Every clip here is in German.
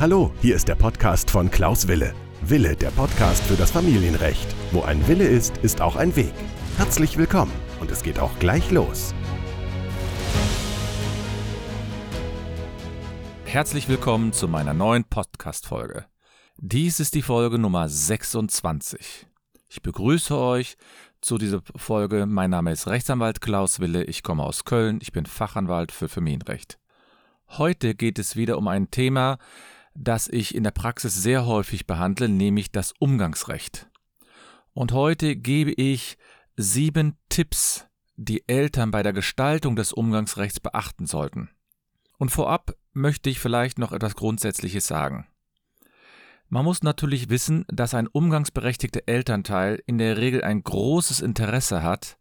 Hallo, hier ist der Podcast von Klaus Wille. Wille, der Podcast für das Familienrecht. Wo ein Wille ist, ist auch ein Weg. Herzlich willkommen und es geht auch gleich los. Herzlich willkommen zu meiner neuen Podcast-Folge. Dies ist die Folge Nummer 26. Ich begrüße euch zu dieser Folge. Mein Name ist Rechtsanwalt Klaus Wille. Ich komme aus Köln. Ich bin Fachanwalt für Familienrecht. Heute geht es wieder um ein Thema, das ich in der Praxis sehr häufig behandle, nämlich das Umgangsrecht. Und heute gebe ich sieben Tipps, die Eltern bei der Gestaltung des Umgangsrechts beachten sollten. Und vorab möchte ich vielleicht noch etwas Grundsätzliches sagen. Man muss natürlich wissen, dass ein umgangsberechtigter Elternteil in der Regel ein großes Interesse hat,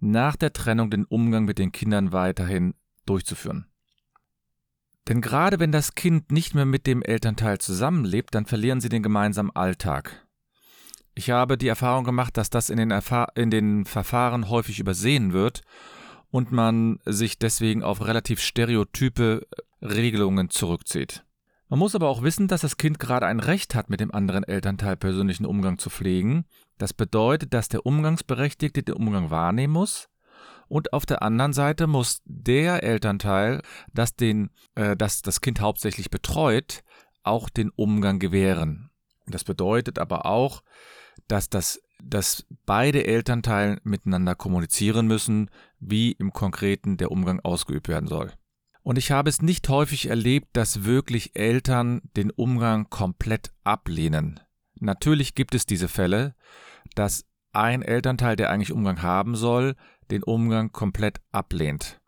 nach der Trennung den Umgang mit den Kindern weiterhin durchzuführen. Denn gerade wenn das Kind nicht mehr mit dem Elternteil zusammenlebt, dann verlieren sie den gemeinsamen Alltag. Ich habe die Erfahrung gemacht, dass das in den, in den Verfahren häufig übersehen wird und man sich deswegen auf relativ stereotype Regelungen zurückzieht. Man muss aber auch wissen, dass das Kind gerade ein Recht hat, mit dem anderen Elternteil persönlichen Umgang zu pflegen. Das bedeutet, dass der Umgangsberechtigte den Umgang wahrnehmen muss und auf der anderen Seite muss der Elternteil, das, den, äh, das das Kind hauptsächlich betreut, auch den Umgang gewähren. Das bedeutet aber auch, dass, das, dass beide Elternteile miteinander kommunizieren müssen, wie im Konkreten der Umgang ausgeübt werden soll. Und ich habe es nicht häufig erlebt, dass wirklich Eltern den Umgang komplett ablehnen. Natürlich gibt es diese Fälle, dass ein Elternteil, der eigentlich Umgang haben soll, den Umgang komplett ablehnt.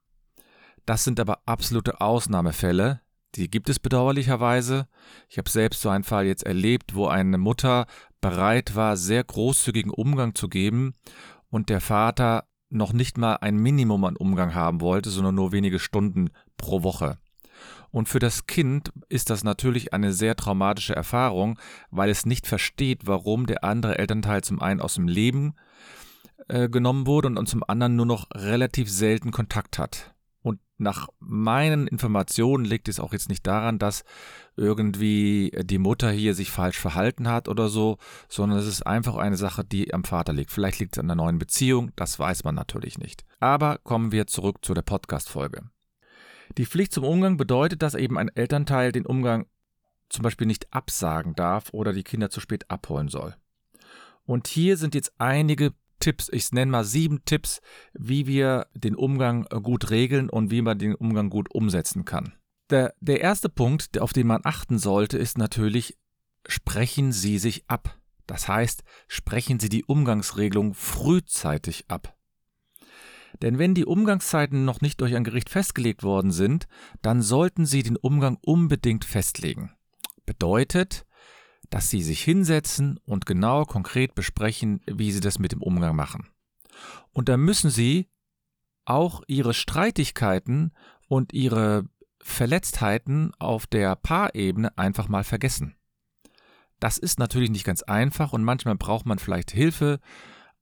Das sind aber absolute Ausnahmefälle, die gibt es bedauerlicherweise. Ich habe selbst so einen Fall jetzt erlebt, wo eine Mutter bereit war, sehr großzügigen Umgang zu geben und der Vater noch nicht mal ein Minimum an Umgang haben wollte, sondern nur wenige Stunden pro Woche. Und für das Kind ist das natürlich eine sehr traumatische Erfahrung, weil es nicht versteht, warum der andere Elternteil zum einen aus dem Leben äh, genommen wurde und, und zum anderen nur noch relativ selten Kontakt hat. Und nach meinen Informationen liegt es auch jetzt nicht daran, dass irgendwie die Mutter hier sich falsch verhalten hat oder so, sondern es ist einfach eine Sache, die am Vater liegt. Vielleicht liegt es an der neuen Beziehung, das weiß man natürlich nicht. Aber kommen wir zurück zu der Podcast-Folge. Die Pflicht zum Umgang bedeutet, dass eben ein Elternteil den Umgang zum Beispiel nicht absagen darf oder die Kinder zu spät abholen soll. Und hier sind jetzt einige Tipps, ich nenne mal sieben Tipps, wie wir den Umgang äh, gut regeln und wie man den Umgang gut umsetzen kann. Der, der erste Punkt, auf den man achten sollte, ist natürlich, sprechen Sie sich ab. Das heißt, sprechen Sie die Umgangsregelung frühzeitig ab. Denn wenn die Umgangszeiten noch nicht durch ein Gericht festgelegt worden sind, dann sollten Sie den Umgang unbedingt festlegen. Bedeutet, dass sie sich hinsetzen und genau konkret besprechen, wie sie das mit dem Umgang machen. Und da müssen sie auch ihre Streitigkeiten und ihre Verletztheiten auf der Paarebene einfach mal vergessen. Das ist natürlich nicht ganz einfach und manchmal braucht man vielleicht Hilfe,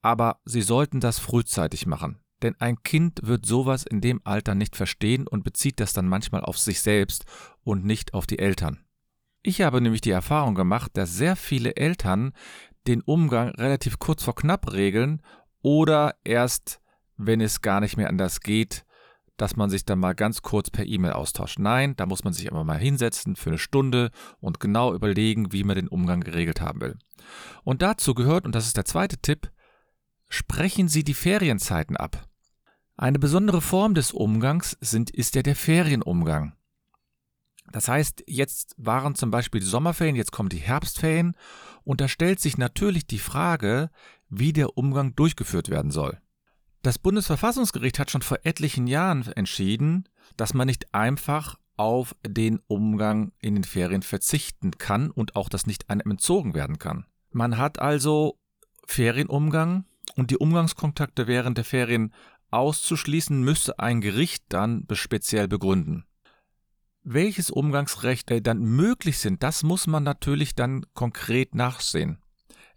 aber Sie sollten das frühzeitig machen. Denn ein Kind wird sowas in dem Alter nicht verstehen und bezieht das dann manchmal auf sich selbst und nicht auf die Eltern. Ich habe nämlich die Erfahrung gemacht, dass sehr viele Eltern den Umgang relativ kurz vor knapp regeln oder erst, wenn es gar nicht mehr anders geht, dass man sich dann mal ganz kurz per E-Mail austauscht. Nein, da muss man sich aber mal hinsetzen für eine Stunde und genau überlegen, wie man den Umgang geregelt haben will. Und dazu gehört, und das ist der zweite Tipp, sprechen Sie die Ferienzeiten ab. Eine besondere Form des Umgangs sind, ist ja der Ferienumgang. Das heißt, jetzt waren zum Beispiel die Sommerferien, jetzt kommen die Herbstferien und da stellt sich natürlich die Frage, wie der Umgang durchgeführt werden soll. Das Bundesverfassungsgericht hat schon vor etlichen Jahren entschieden, dass man nicht einfach auf den Umgang in den Ferien verzichten kann und auch das nicht einem entzogen werden kann. Man hat also Ferienumgang und die Umgangskontakte während der Ferien auszuschließen, müsste ein Gericht dann speziell begründen. Welches Umgangsrecht dann möglich sind, das muss man natürlich dann konkret nachsehen.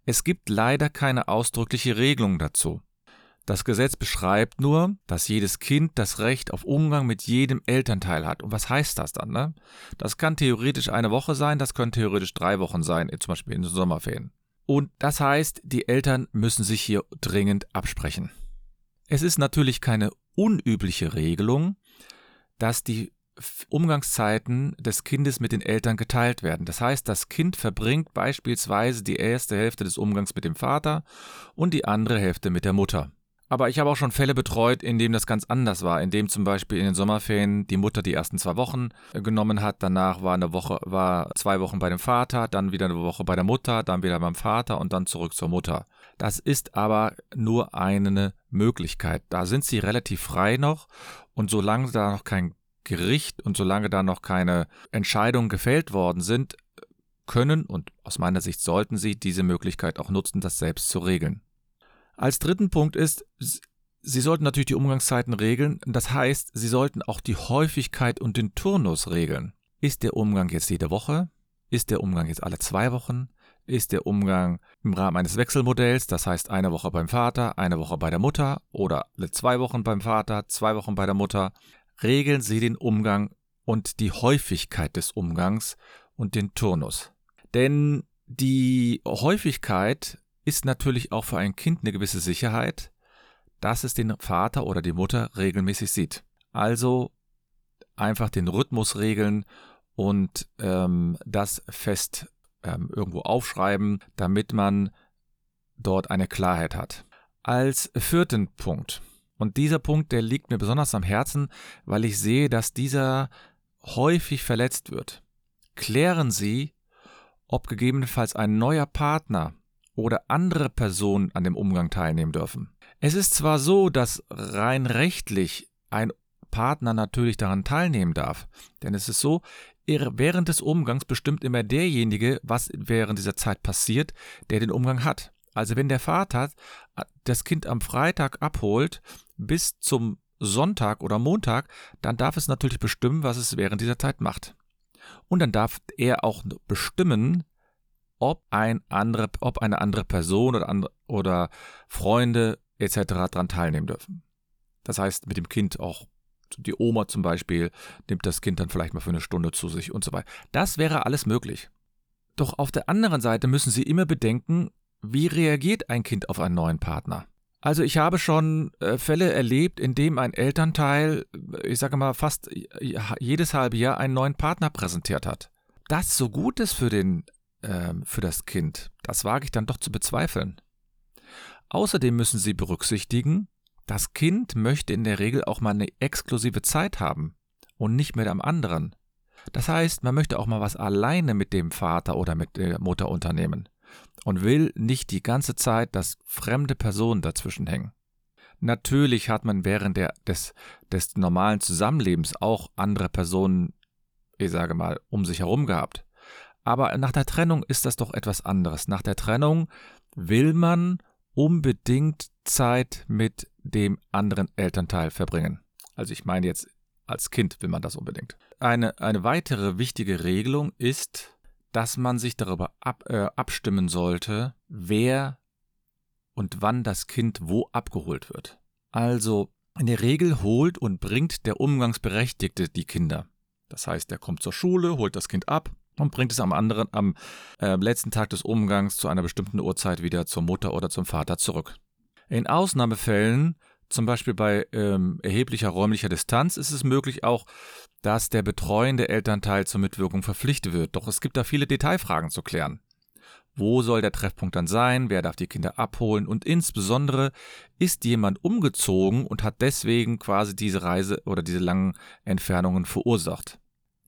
Es gibt leider keine ausdrückliche Regelung dazu. Das Gesetz beschreibt nur, dass jedes Kind das Recht auf Umgang mit jedem Elternteil hat. Und was heißt das dann? Ne? Das kann theoretisch eine Woche sein, das können theoretisch drei Wochen sein, zum Beispiel in den Sommerferien. Und das heißt, die Eltern müssen sich hier dringend absprechen. Es ist natürlich keine unübliche Regelung, dass die Umgangszeiten des Kindes mit den Eltern geteilt werden. Das heißt, das Kind verbringt beispielsweise die erste Hälfte des Umgangs mit dem Vater und die andere Hälfte mit der Mutter. Aber ich habe auch schon Fälle betreut, in denen das ganz anders war, in dem zum Beispiel in den Sommerferien die Mutter die ersten zwei Wochen äh, genommen hat, danach war eine Woche, war zwei Wochen bei dem Vater, dann wieder eine Woche bei der Mutter, dann wieder beim Vater und dann zurück zur Mutter. Das ist aber nur eine Möglichkeit. Da sind sie relativ frei noch und solange da noch kein Gericht und solange da noch keine Entscheidungen gefällt worden sind, können und aus meiner Sicht sollten sie diese Möglichkeit auch nutzen, das selbst zu regeln. Als dritten Punkt ist, Sie sollten natürlich die Umgangszeiten regeln. Das heißt, Sie sollten auch die Häufigkeit und den Turnus regeln. Ist der Umgang jetzt jede Woche? Ist der Umgang jetzt alle zwei Wochen? Ist der Umgang im Rahmen eines Wechselmodells, das heißt eine Woche beim Vater, eine Woche bei der Mutter oder alle zwei Wochen beim Vater, zwei Wochen bei der Mutter? Regeln Sie den Umgang und die Häufigkeit des Umgangs und den Turnus. Denn die Häufigkeit ist natürlich auch für ein Kind eine gewisse Sicherheit, dass es den Vater oder die Mutter regelmäßig sieht. Also einfach den Rhythmus regeln und ähm, das fest ähm, irgendwo aufschreiben, damit man dort eine Klarheit hat. Als vierten Punkt, und dieser Punkt, der liegt mir besonders am Herzen, weil ich sehe, dass dieser häufig verletzt wird. Klären Sie, ob gegebenenfalls ein neuer Partner oder andere Personen an dem Umgang teilnehmen dürfen. Es ist zwar so, dass rein rechtlich ein Partner natürlich daran teilnehmen darf, denn es ist so, während des Umgangs bestimmt immer derjenige, was während dieser Zeit passiert, der den Umgang hat. Also wenn der Vater das Kind am Freitag abholt bis zum Sonntag oder Montag, dann darf es natürlich bestimmen, was es während dieser Zeit macht. Und dann darf er auch bestimmen, ob, ein andere, ob eine andere Person oder, andere, oder Freunde etc. daran teilnehmen dürfen. Das heißt, mit dem Kind auch die Oma zum Beispiel nimmt das Kind dann vielleicht mal für eine Stunde zu sich und so weiter. Das wäre alles möglich. Doch auf der anderen Seite müssen Sie immer bedenken, wie reagiert ein Kind auf einen neuen Partner? Also ich habe schon äh, Fälle erlebt, in dem ein Elternteil, ich sage mal, fast jedes halbe Jahr einen neuen Partner präsentiert hat. Das so gut ist für den ähm, für das Kind. Das wage ich dann doch zu bezweifeln. Außerdem müssen Sie berücksichtigen, das Kind möchte in der Regel auch mal eine exklusive Zeit haben und nicht mit einem anderen. Das heißt, man möchte auch mal was alleine mit dem Vater oder mit der Mutter unternehmen und will nicht die ganze Zeit, dass fremde Personen dazwischen hängen. Natürlich hat man während der, des, des normalen Zusammenlebens auch andere Personen, ich sage mal, um sich herum gehabt. Aber nach der Trennung ist das doch etwas anderes. Nach der Trennung will man unbedingt Zeit mit dem anderen Elternteil verbringen. Also ich meine jetzt, als Kind will man das unbedingt. Eine, eine weitere wichtige Regelung ist, dass man sich darüber ab, äh, abstimmen sollte, wer und wann das Kind wo abgeholt wird. Also in der Regel holt und bringt der Umgangsberechtigte die Kinder. Das heißt, er kommt zur Schule, holt das Kind ab, und bringt es am anderen, am äh, letzten Tag des Umgangs zu einer bestimmten Uhrzeit wieder zur Mutter oder zum Vater zurück. In Ausnahmefällen, zum Beispiel bei ähm, erheblicher räumlicher Distanz, ist es möglich auch, dass der betreuende Elternteil zur Mitwirkung verpflichtet wird. Doch es gibt da viele Detailfragen zu klären. Wo soll der Treffpunkt dann sein? Wer darf die Kinder abholen? Und insbesondere, ist jemand umgezogen und hat deswegen quasi diese Reise oder diese langen Entfernungen verursacht?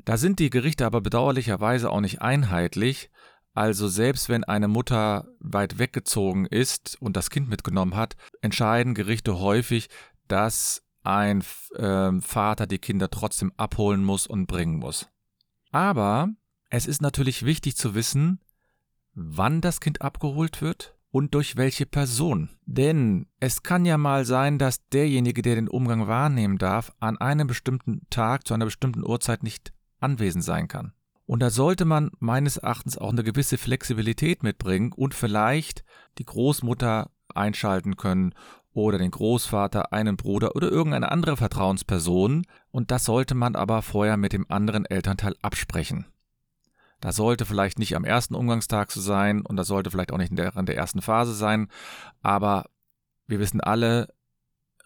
Da sind die Gerichte aber bedauerlicherweise auch nicht einheitlich. Also selbst wenn eine Mutter weit weggezogen ist und das Kind mitgenommen hat, entscheiden Gerichte häufig, dass ein äh, Vater die Kinder trotzdem abholen muss und bringen muss. Aber es ist natürlich wichtig zu wissen, wann das Kind abgeholt wird und durch welche Person. Denn es kann ja mal sein, dass derjenige, der den Umgang wahrnehmen darf, an einem bestimmten Tag zu einer bestimmten Uhrzeit nicht anwesend sein kann. Und da sollte man meines Erachtens auch eine gewisse Flexibilität mitbringen und vielleicht die Großmutter einschalten können oder den Großvater, einen Bruder oder irgendeine andere Vertrauensperson und das sollte man aber vorher mit dem anderen Elternteil absprechen. Das sollte vielleicht nicht am ersten Umgangstag so sein und das sollte vielleicht auch nicht in der, in der ersten Phase sein, aber wir wissen alle,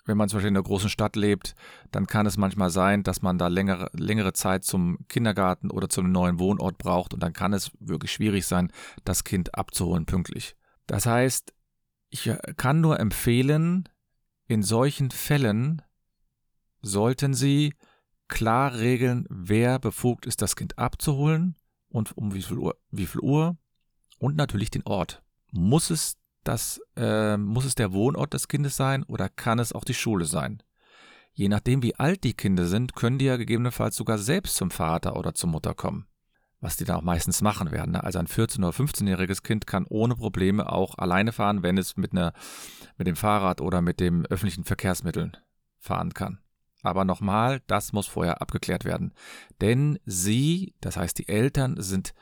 wenn man zum Beispiel in einer großen Stadt lebt, dann kann es manchmal sein, dass man da längere, längere Zeit zum Kindergarten oder zu einem neuen Wohnort braucht und dann kann es wirklich schwierig sein, das Kind abzuholen pünktlich. Das heißt, ich kann nur empfehlen, in solchen Fällen sollten Sie klar regeln, wer befugt ist, das Kind abzuholen und um wie viel Uhr, wie viel Uhr und natürlich den Ort. Muss es das, äh, muss es der Wohnort des Kindes sein oder kann es auch die Schule sein? Je nachdem, wie alt die Kinder sind, können die ja gegebenenfalls sogar selbst zum Vater oder zur Mutter kommen. Was die dann auch meistens machen werden. Ne? Also ein 14- oder 15-jähriges Kind kann ohne Probleme auch alleine fahren, wenn es mit, einer, mit dem Fahrrad oder mit dem öffentlichen Verkehrsmitteln fahren kann. Aber nochmal, das muss vorher abgeklärt werden. Denn sie, das heißt die Eltern, sind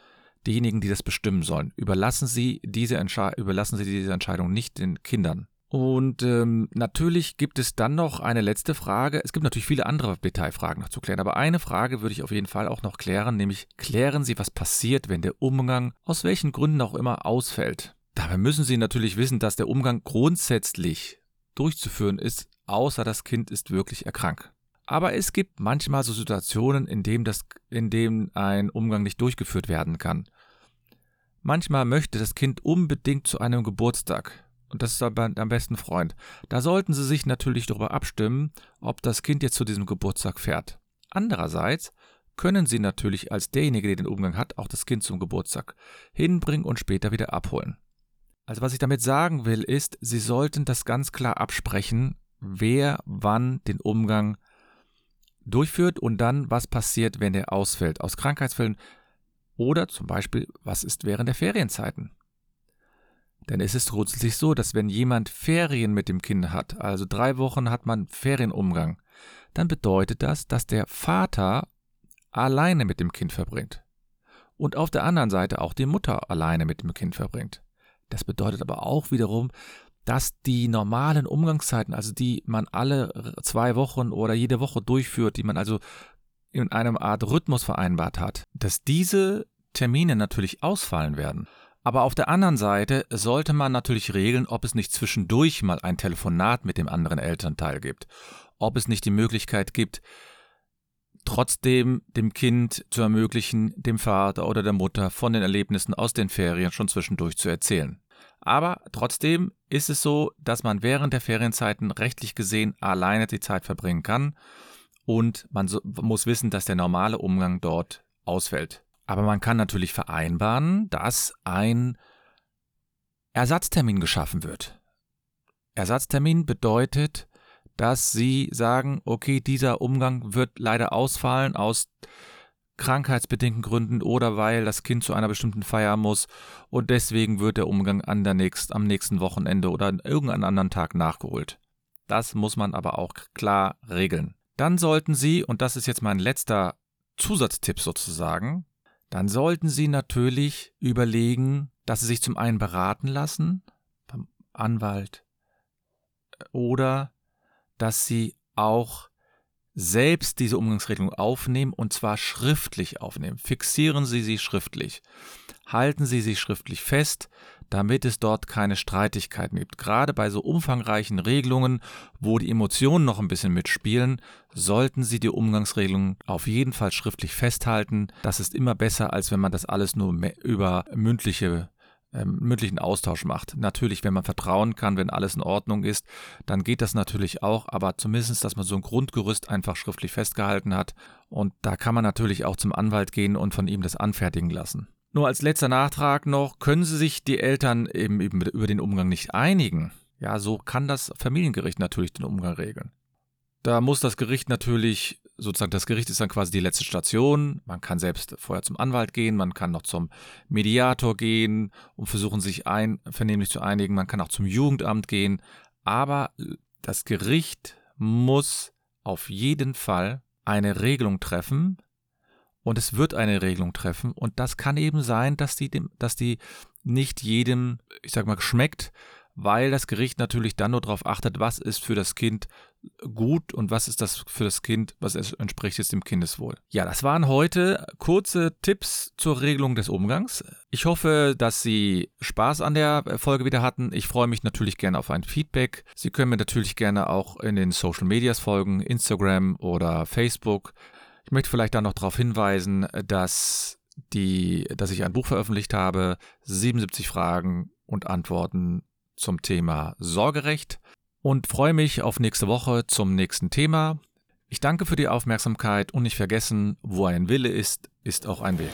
diejenigen, die das bestimmen sollen. Überlassen Sie diese, überlassen Sie diese Entscheidung nicht den Kindern. Und ähm, natürlich gibt es dann noch eine letzte Frage. Es gibt natürlich viele andere Detailfragen noch zu klären, aber eine Frage würde ich auf jeden Fall auch noch klären, nämlich klären Sie, was passiert, wenn der Umgang aus welchen Gründen auch immer ausfällt. Dabei müssen Sie natürlich wissen, dass der Umgang grundsätzlich durchzuführen ist, außer das Kind ist wirklich erkrankt. Aber es gibt manchmal so Situationen, in denen, das, in denen ein Umgang nicht durchgeführt werden kann. Manchmal möchte das Kind unbedingt zu einem Geburtstag. Und das ist aber am besten Freund. Da sollten Sie sich natürlich darüber abstimmen, ob das Kind jetzt zu diesem Geburtstag fährt. Andererseits können Sie natürlich als derjenige, der den Umgang hat, auch das Kind zum Geburtstag hinbringen und später wieder abholen. Also was ich damit sagen will, ist, Sie sollten das ganz klar absprechen, wer wann den Umgang durchführt und dann, was passiert, wenn er ausfällt. Aus Krankheitsfällen oder zum Beispiel, was ist während der Ferienzeiten. Denn es ist grundsätzlich so, dass wenn jemand Ferien mit dem Kind hat, also drei Wochen hat man Ferienumgang, dann bedeutet das, dass der Vater alleine mit dem Kind verbringt. Und auf der anderen Seite auch die Mutter alleine mit dem Kind verbringt. Das bedeutet aber auch wiederum, dass die normalen Umgangszeiten, also die man alle zwei Wochen oder jede Woche durchführt, die man also in einem Art Rhythmus vereinbart hat, dass diese Termine natürlich ausfallen werden. Aber auf der anderen Seite sollte man natürlich regeln, ob es nicht zwischendurch mal ein Telefonat mit dem anderen Elternteil gibt, ob es nicht die Möglichkeit gibt, trotzdem dem Kind zu ermöglichen, dem Vater oder der Mutter von den Erlebnissen aus den Ferien schon zwischendurch zu erzählen. Aber trotzdem ist es so, dass man während der Ferienzeiten rechtlich gesehen alleine die Zeit verbringen kann und man so, muss wissen, dass der normale Umgang dort ausfällt. Aber man kann natürlich vereinbaren, dass ein Ersatztermin geschaffen wird. Ersatztermin bedeutet, dass Sie sagen, okay, dieser Umgang wird leider ausfallen aus krankheitsbedingten Gründen oder weil das Kind zu einer bestimmten Feier muss und deswegen wird der Umgang an der nächst, am nächsten Wochenende oder an irgendeinem anderen Tag nachgeholt. Das muss man aber auch klar regeln. Dann sollten Sie, und das ist jetzt mein letzter Zusatztipp sozusagen, dann sollten Sie natürlich überlegen, dass Sie sich zum einen beraten lassen beim Anwalt oder dass Sie auch selbst diese Umgangsregelung aufnehmen und zwar schriftlich aufnehmen. Fixieren Sie sie schriftlich. Halten Sie sie schriftlich fest, damit es dort keine Streitigkeiten gibt. Gerade bei so umfangreichen Regelungen, wo die Emotionen noch ein bisschen mitspielen, sollten Sie die Umgangsregelungen auf jeden Fall schriftlich festhalten. Das ist immer besser, als wenn man das alles nur über mündliche ähm, mündlichen Austausch macht. Natürlich, wenn man vertrauen kann, wenn alles in Ordnung ist, dann geht das natürlich auch, aber zumindest, dass man so ein Grundgerüst einfach schriftlich festgehalten hat. Und da kann man natürlich auch zum Anwalt gehen und von ihm das anfertigen lassen. Nur als letzter Nachtrag noch, können Sie sich die Eltern eben über den Umgang nicht einigen? Ja, so kann das Familiengericht natürlich den Umgang regeln. Da muss das Gericht natürlich sozusagen das Gericht ist dann quasi die letzte Station. Man kann selbst vorher zum Anwalt gehen, man kann noch zum Mediator gehen und versuchen, sich ein, vernehmlich zu einigen. Man kann auch zum Jugendamt gehen. Aber das Gericht muss auf jeden Fall eine Regelung treffen. Und es wird eine Regelung treffen. Und das kann eben sein, dass die, dass die nicht jedem, ich sag mal, schmeckt, weil das Gericht natürlich dann nur darauf achtet, was ist für das Kind gut und was ist das für das Kind, was entspricht jetzt dem Kindeswohl. Ja, das waren heute kurze Tipps zur Regelung des Umgangs. Ich hoffe, dass Sie Spaß an der Folge wieder hatten. Ich freue mich natürlich gerne auf ein Feedback. Sie können mir natürlich gerne auch in den Social Medias folgen, Instagram oder Facebook. Ich möchte vielleicht dann noch darauf hinweisen, dass die, dass ich ein Buch veröffentlicht habe, 77 Fragen und Antworten zum Thema Sorgerecht und freue mich auf nächste Woche zum nächsten Thema. Ich danke für die Aufmerksamkeit und nicht vergessen, wo ein Wille ist, ist auch ein Weg.